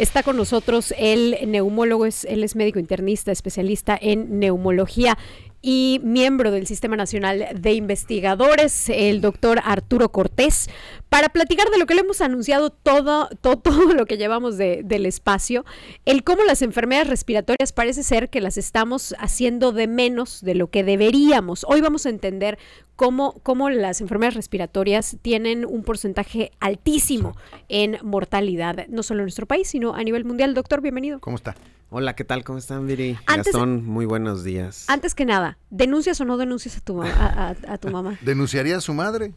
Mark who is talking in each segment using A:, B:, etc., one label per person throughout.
A: Está con nosotros el neumólogo, es, él es médico internista, especialista en neumología y miembro del Sistema Nacional de Investigadores, el doctor Arturo Cortés, para platicar de lo que le hemos anunciado todo, todo, todo lo que llevamos de, del espacio, el cómo las enfermedades respiratorias parece ser que las estamos haciendo de menos de lo que deberíamos. Hoy vamos a entender cómo, cómo las enfermedades respiratorias tienen un porcentaje altísimo en mortalidad, no solo en nuestro país, sino a nivel mundial. Doctor, bienvenido.
B: ¿Cómo está?
C: Hola, ¿qué tal? ¿Cómo están, Viri?
A: Antes-
C: Gastón, muy buenos días.
A: Antes que nada, ¿denuncias o no denuncias a tu, a, a- a tu mamá?
B: ¿Denunciaría a su madre?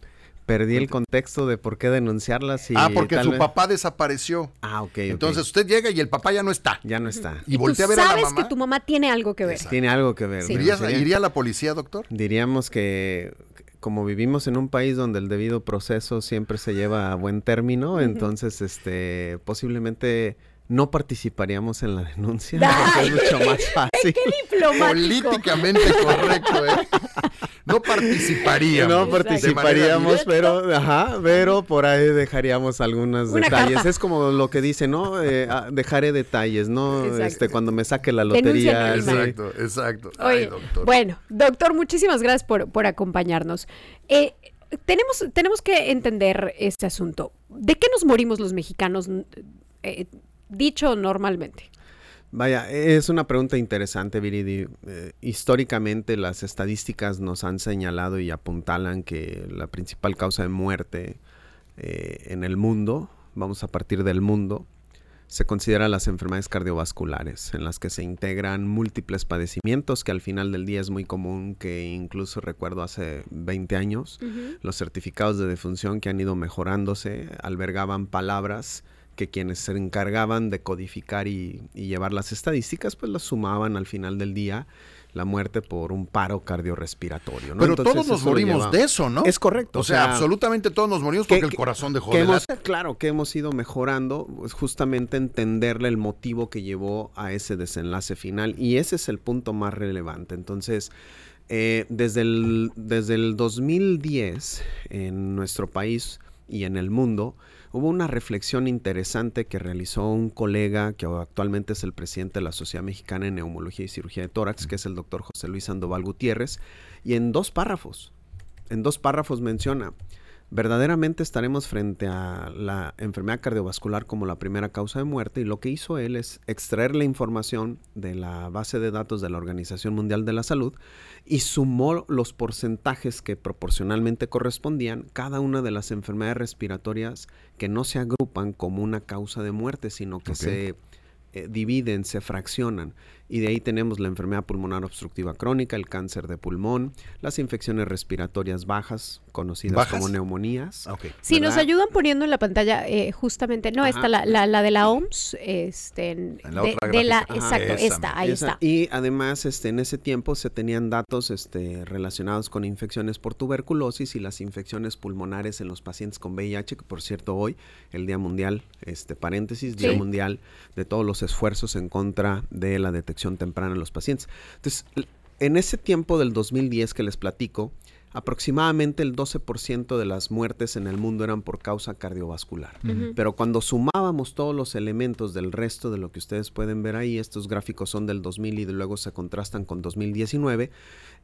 C: Perdí el contexto de por qué denunciarlas y
B: ah, porque
C: tal
B: su
C: vez-
B: papá desapareció.
C: Ah, ok.
B: Entonces usted llega y el papá ya no está.
C: Ya no está.
B: Y
A: tú
B: voltea a ver a la
A: sabes
B: mamá.
A: que tu mamá tiene algo que ver.
B: Exacto.
C: Tiene algo que ver.
A: Sí.
B: ¿Iría,
C: Sería-
B: iría a la policía, doctor?
C: Diríamos que como vivimos en un país donde el debido proceso siempre se lleva a buen término, entonces este posiblemente no participaríamos en la denuncia. Es mucho más fácil.
A: Diplomático.
B: Políticamente correcto, ¿eh? No participaríamos.
C: No participaríamos, pero, ajá, pero por ahí dejaríaamos algunos
A: Una
C: detalles.
A: carta.
C: Es como lo que dice, ¿no? Eh, ah, dejaré detalles, ¿no?
A: Exacto.
C: Este, cuando me saque la lotería. sí.
B: Exacto, exacto. Ay, doctor.
A: bueno, doctor, muchísimas gracias por, por acompañarnos. Eh, tenemos, tenemos que entender este asunto. ¿De qué nos morimos los mexicanos, eh, dicho normalmente?
C: Vaya, es una pregunta interesante, Viridi. Eh, históricamente las estadísticas nos han señalado y apuntalan que la principal causa de muerte eh, en el mundo, vamos a partir del mundo, se considera las enfermedades cardiovasculares, en las que se integran múltiples padecimientos, que al final del día es muy común que incluso recuerdo hace 20 años, los certificados de defunción que han ido mejorándose albergaban palabras que quienes se encargaban de codificar y, y llevar las estadísticas, pues las sumaban al final del día la muerte por un paro cardiorrespiratorio. ¿no?
B: Pero
C: Entonces,
B: todos nos morimos de eso, ¿no?
C: Es correcto.
B: O sea, absolutamente todos nos morimos
C: que-
B: porque el corazón dejó
C: que
B: de
C: hemos, claro, que hemos ido mejorando, pues justamente entenderle el motivo que llevó a ese desenlace final. Y ese es el punto más relevante. Entonces, eh, desde, el, desde el 2010 en nuestro país y en el mundo, hubo una reflexión interesante que realizó un colega que actualmente es el presidente de la Sociedad Mexicana de Neumología y Cirugía de Tórax, que es el doctor José Luis Sandoval Gutiérrez, y en dos párrafos, en dos párrafos menciona, verdaderamente estaremos frente a la enfermedad cardiovascular como la primera causa de muerte y lo que hizo él es extraer la información de la base de datos de la Organización Mundial de la Salud y sumó los porcentajes que proporcionalmente correspondían cada una de las enfermedades respiratorias que no se agrupan como una causa de muerte, sino que se eh, dividen, se fraccionan. Y de ahí tenemos la enfermedad pulmonar obstructiva crónica, el cáncer de pulmón, las infecciones respiratorias bajas, conocidas
B: ¿Bajas?
C: como neumonías.
A: Si nos ayudan poniendo en la pantalla, eh, justamente, no,
C: Ajá.
A: está la, la, la de la OMS, este, en-
B: la
A: de,
B: otra
A: de la.
C: Ajá.
A: exacto,
B: Esa,
A: esta, ahí
C: Esa-
A: está.
C: Y además, este, en ese tiempo se tenían datos este, relacionados con infecciones por tuberculosis y las infecciones pulmonares en los pacientes con VIH, que por cierto hoy, el Día Mundial, este paréntesis, Día
A: Sí.
C: Mundial de todos los esfuerzos en contra de la detección temprana en los pacientes. Entonces, en ese tiempo del 2010 que les platico, aproximadamente el 12% de las muertes en el mundo eran por causa cardiovascular. Pero cuando sumábamos todos los elementos del resto de lo que ustedes pueden ver ahí, estos gráficos son del 2000 y luego se contrastan con 2019,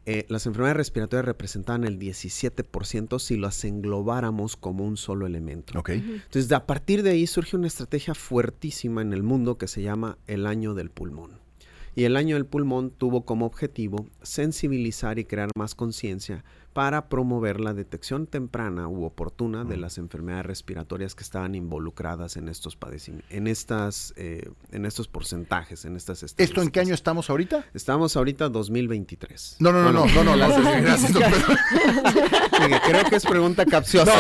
C: eh, las enfermedades respiratorias representaban el 17% si las englobáramos como un solo elemento. Entonces, a partir de ahí surge una estrategia fuertísima en el mundo que se llama el año del pulmón. Y el año del pulmón tuvo como objetivo sensibilizar y crear más conciencia para promover la detección temprana u oportuna de las enfermedades respiratorias que estaban involucradas en estos padecimientos, en estas, eh, en estos porcentajes, en estas
B: ¿Esto en qué
C: estadísticas.
B: año estamos ahorita?
C: Estamos ahorita 2023.
B: No, no, no, no, no, no, no, gracias.
C: Fíjate, Creo que es pregunta capciosa.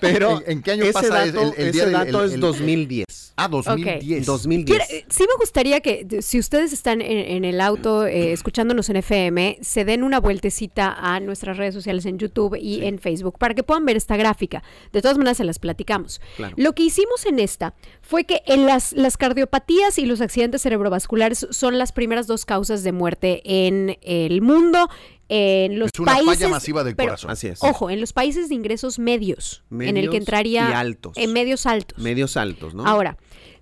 C: Pero
B: ¿En- en qué año
C: ese
B: pasa el-
C: dato,
B: el
C: ese
B: día del-
C: dato
B: el-
C: es
B: el-
C: 2010.
B: Ah, 2010.
C: 2010.
A: Quiero- sí me gustaría que si ustedes están en, en el auto eh, escuchándonos en FM, se den una vueltecita a nuestras redes sociales en YouTube y en Facebook para que puedan ver esta gráfica. De todas maneras se las platicamos.
C: Claro.
A: Lo que hicimos en esta fue que en las, las cardiopatías y los accidentes cerebrovasculares son las primeras dos causas de muerte en el mundo. en los
D: Es una
A: países
D: falla masiva del
A: pero,
D: corazón.
C: Así es.
A: Ojo, en los países de ingresos medios, en el que entraría
C: y altos.
A: en medios altos.
C: Medios altos, ¿no?
A: Ahora,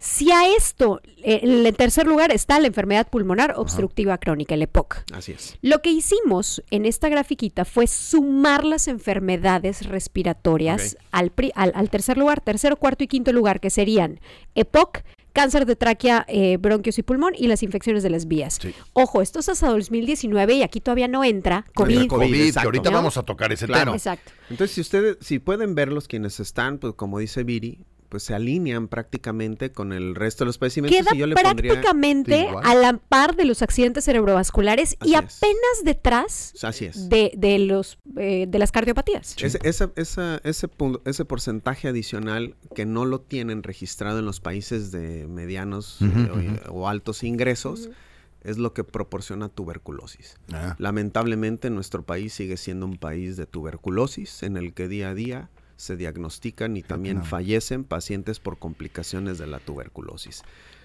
A: si a esto, eh, en el tercer lugar está la enfermedad pulmonar obstructiva crónica, el EPOC.
C: Así es.
A: Lo que hicimos en esta grafiquita fue sumar las enfermedades respiratorias al, pri- al- al tercer lugar, tercero, cuarto y quinto lugar, que serían EPOC, cáncer de tráquea, eh, bronquios y pulmón y las infecciones de las vías.
D: Sí.
A: Ojo, esto es hasta 2019 y aquí todavía no entra COVID.
D: El COVID, que
C: exacto.
D: ahorita
A: ¿No?
D: vamos a tocar ese
C: Claro.
D: tema.
A: Exacto.
C: Entonces, si ustedes, si pueden verlos quienes están, pues como dice Viri, pues se alinean prácticamente con el resto de los padecimientos
A: Queda
C: y yo le pondría
A: prácticamente a la par de los accidentes cerebrovasculares y
C: es.
A: apenas detrás
C: así es.
A: de, de los eh, de las cardiopatías.
C: Ese, esa- esa- ese, pu- ese porcentaje adicional que no lo tienen registrado en los países de medianos eh, o, o altos ingresos es lo que proporciona tuberculosis.
D: Ah.
C: Lamentablemente nuestro país sigue siendo un país de tuberculosis en el que día a día se diagnostican y también
D: no.
C: fallecen pacientes por complicaciones de la tuberculosis.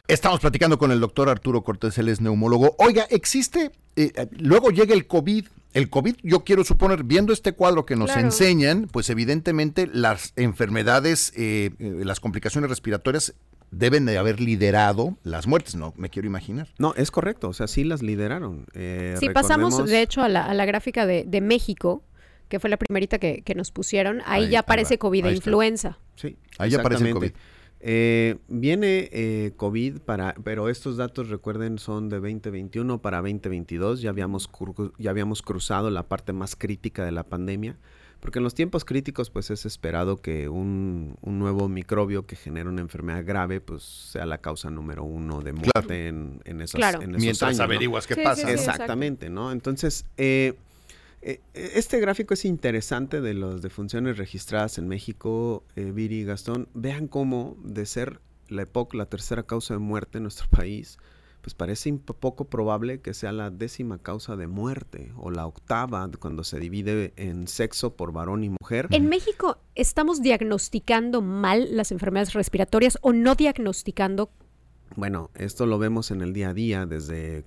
D: Estamos platicando con el doctor Arturo Cortés, él es neumólogo. Oiga, existe, eh, luego llega el COVID. El COVID, yo quiero suponer, viendo este cuadro que nos
A: Claro.
D: enseñan, pues evidentemente las enfermedades, eh, eh, las complicaciones respiratorias deben de haber liderado las muertes, no me quiero imaginar.
C: No, es correcto, o sea, sí las lideraron. Eh,
A: Sí, pasamos de hecho a la, a la gráfica de, de México, que fue la primerita que, que nos pusieron. Ahí, ya aparece COVID
D: ahí
A: influenza.
C: Sí,
D: Ahí aparece el
C: exactamente. Eh, viene eh, COVID para, pero estos datos recuerden son de 2021 para 2022. Ya habíamos ya habíamos cruzado la parte más crítica de la pandemia, porque en los tiempos críticos pues es esperado que un, un nuevo microbio que genera una enfermedad grave pues sea la causa número uno de muerte en, en esos,
A: Claro.
C: en esos
D: Mientras
C: años, ¿no?
D: averiguas qué
A: Sí,
D: pasa.
A: sí,
D: ¿no?
A: sí.
C: Exactamente, ¿no? Entonces, eh, este gráfico es interesante de las defunciones registradas en México, eh, Viri y Gastón. Vean cómo de ser la EPOC la tercera causa de muerte en nuestro país, pues parece poco probable que sea la décima causa de muerte o la octava cuando se divide en sexo por varón y mujer.
A: En México, ¿estamos diagnosticando mal las enfermedades respiratorias o no diagnosticando?
C: Bueno, esto lo vemos en el día a día desde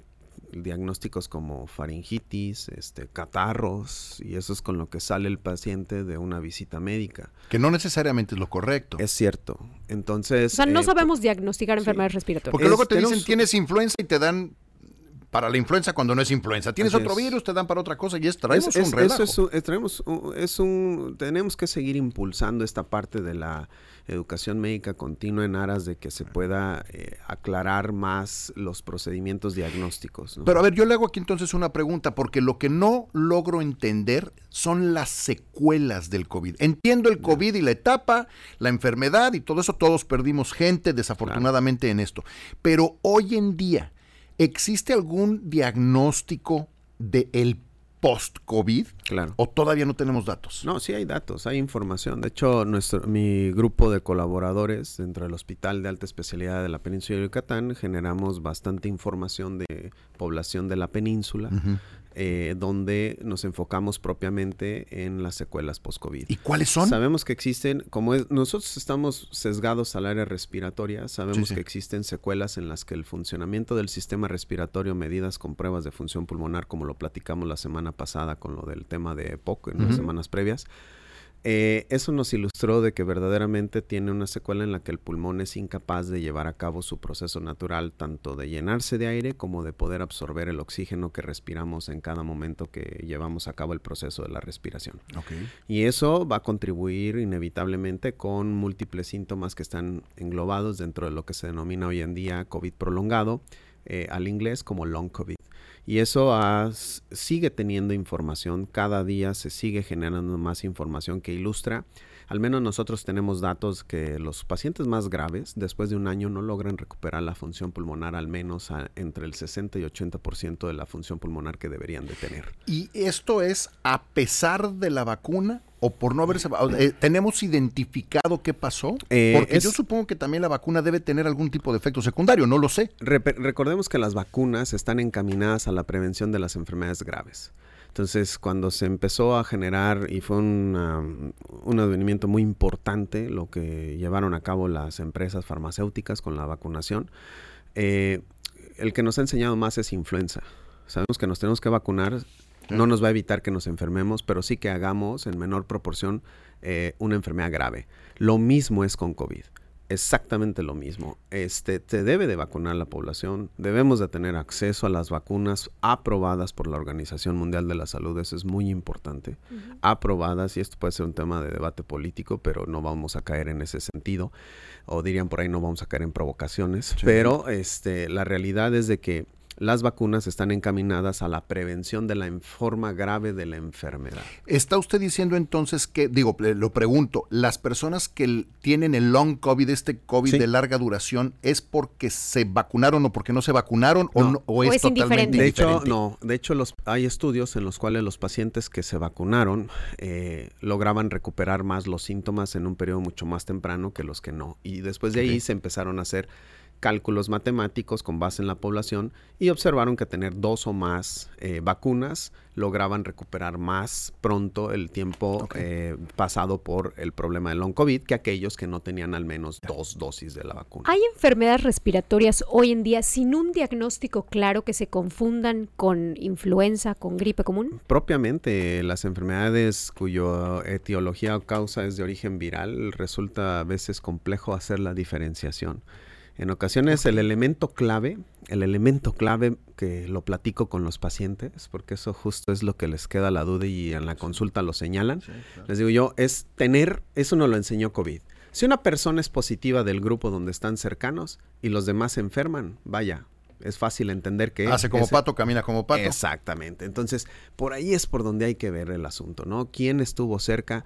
C: diagnósticos como faringitis, este, catarros, y eso es con lo que sale el paciente de una visita médica.
D: Que no necesariamente es lo correcto.
C: Es cierto. Entonces.
A: O sea, no
C: eh,
A: sabemos diagnosticar enfermedades respiratorias.
D: Porque luego te
C: tenemos-
D: dicen tienes influenza y te dan para la influenza cuando no es influenza. Tienes
C: Así
D: otro
C: es.
D: virus, te dan para otra cosa y es traemos
C: es- es-
D: un relajo.
C: Eso es un, es- traemos un- es un- tenemos que seguir impulsando esta parte de la educación médica continua en aras de que se pueda eh, aclarar más los procedimientos diagnósticos. ¿no?
D: Pero a ver, yo le hago aquí entonces una pregunta, porque lo que no logro entender son las secuelas del COVID. Entiendo el COVID y la etapa, la enfermedad y todo eso, todos perdimos gente desafortunadamente en esto. Pero hoy en día, ¿existe algún diagnóstico del post-COVID?
C: Claro.
D: ¿O todavía no tenemos datos?
C: No, sí hay datos, hay información. De hecho, nuestro, mi grupo de colaboradores dentro del Hospital de Alta Especialidad de la Península de Yucatán generamos bastante información de población de la península. Eh, donde nos enfocamos propiamente en las secuelas post-COVID.
D: ¿Y cuáles son?
C: Sabemos que existen, como es- nosotros estamos sesgados al área respiratoria, sabemos
D: Sí, sí.
C: que existen secuelas en las que el funcionamiento del sistema respiratorio, medidas con pruebas de función pulmonar, como lo platicamos la semana pasada con lo del tema de EPOC en las semanas previas, eh, eso nos ilustró de que verdaderamente tiene una secuela en la que el pulmón es incapaz de llevar a cabo su proceso natural, tanto de llenarse de aire como de poder absorber el oxígeno que respiramos en cada momento que llevamos a cabo el proceso de la respiración.
D: Ok.
C: Y eso va a contribuir inevitablemente con múltiples síntomas que están englobados dentro de lo que se denomina hoy en día COVID prolongado, eh, al inglés como long COVID. Y eso sigue teniendo información, cada día se sigue generando más información que ilustra. Al menos nosotros tenemos datos que los pacientes más graves, después de un año, no logran recuperar la función pulmonar al menos a- entre el 60 y 80% de la función pulmonar que deberían de tener.
D: ¿Y esto es a pesar de la vacuna o por no haberse... eh, ¿Tenemos identificado qué pasó?
C: Eh,
D: Porque
C: es-
D: yo supongo que también la vacuna debe tener algún tipo de efecto secundario, no lo sé.
C: Recordemos que las vacunas están encaminadas a la prevención de las enfermedades graves. Entonces, cuando se empezó a generar, y fue una- un advenimiento muy importante lo que llevaron a cabo las empresas farmacéuticas con la vacunación, eh, el que nos ha enseñado más es influenza. Sabemos que nos tenemos que vacunar No nos va a evitar que nos enfermemos, pero sí que hagamos en menor proporción eh, una enfermedad grave. Lo mismo es con COVID. Exactamente lo mismo. Este, se debe de vacunar la población, debemos de tener acceso a las vacunas aprobadas por la Organización Mundial de la Salud, eso es muy importante, aprobadas, y esto puede ser un tema de debate político, pero no vamos a caer en ese sentido, o dirían por ahí no vamos a caer en provocaciones, pero este, la realidad es de que las vacunas están encaminadas a la prevención de la forma grave de la enfermedad.
D: ¿Está usted diciendo entonces que, digo, lo pregunto, las personas que tienen el long COVID, este COVID de larga duración, es porque se vacunaron o porque no se vacunaron o, es, totalmente
C: De hecho, no, de hecho los, hay estudios en los cuales los pacientes que se vacunaron eh, lograban recuperar más los síntomas en un periodo mucho más temprano que los que no. Y después de ahí se empezaron a hacer cálculos matemáticos con base en la población y observaron que tener dos o más eh, vacunas lograban recuperar más pronto el tiempo eh, pasado por el problema del long COVID que aquellos que no tenían al menos dos dosis de la vacuna.
A: ¿Hay enfermedades respiratorias hoy en día sin un diagnóstico claro que se confundan con influenza, con gripe común?
C: Propiamente, las enfermedades cuya etiología o causa es de origen viral resulta a veces complejo hacer la diferenciación. En ocasiones el elemento clave, el elemento clave que lo platico con los pacientes, porque eso justo es lo que les queda la duda y en la consulta lo señalan, les digo yo, es tener, eso no lo enseñó COVID. Si una persona es positiva del grupo donde están cercanos y los demás se enferman, vaya, es fácil entender que...
D: Hace como pato, camina como pato.
C: Exactamente. Entonces, por ahí es por donde hay que ver el asunto, ¿no? ¿Quién estuvo cerca?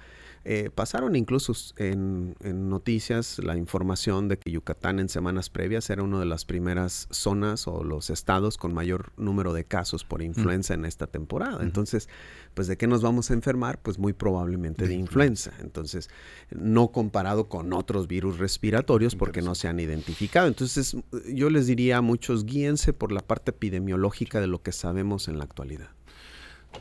C: Eh, pasaron incluso en, noticias la información de que Yucatán en semanas previas era una de las primeras zonas o los estados con mayor número de casos por influenza en esta temporada. Entonces, pues de qué nos vamos a enfermar? Pues muy probablemente de, influenza. Entonces, no comparado con otros virus respiratorios porque no se han identificado. Entonces, yo les diría a muchos, guíense por la parte epidemiológica de lo que sabemos en la actualidad.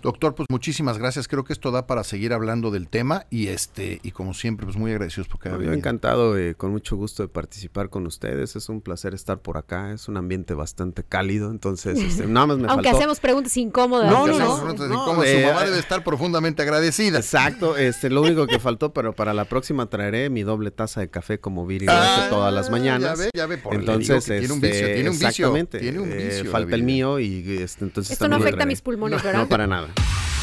D: Doctor, pues muchísimas gracias. Creo que esto da para seguir hablando del tema y este y como siempre, pues muy agradecidos porque
C: Me encantado, eh, con mucho gusto de participar con ustedes. Es un placer estar por acá. Es un ambiente bastante cálido, entonces este, nada más me
A: Aunque hacemos preguntas incómodas.
D: No, no, no. Su mamá debe estar profundamente agradecida.
C: Exacto. Este, lo único que faltó, pero para la próxima traeré mi doble taza de café como Viri ah, todas las mañanas.
D: Ya ve, ya ve. Por
C: entonces,
D: tiene un vicio, tiene un vicio.
C: Exactamente. Tiene un vicio. falta el mío y este, entonces.
A: Esto no afecta a mis pulmones, ¿verdad?
C: No para Nada.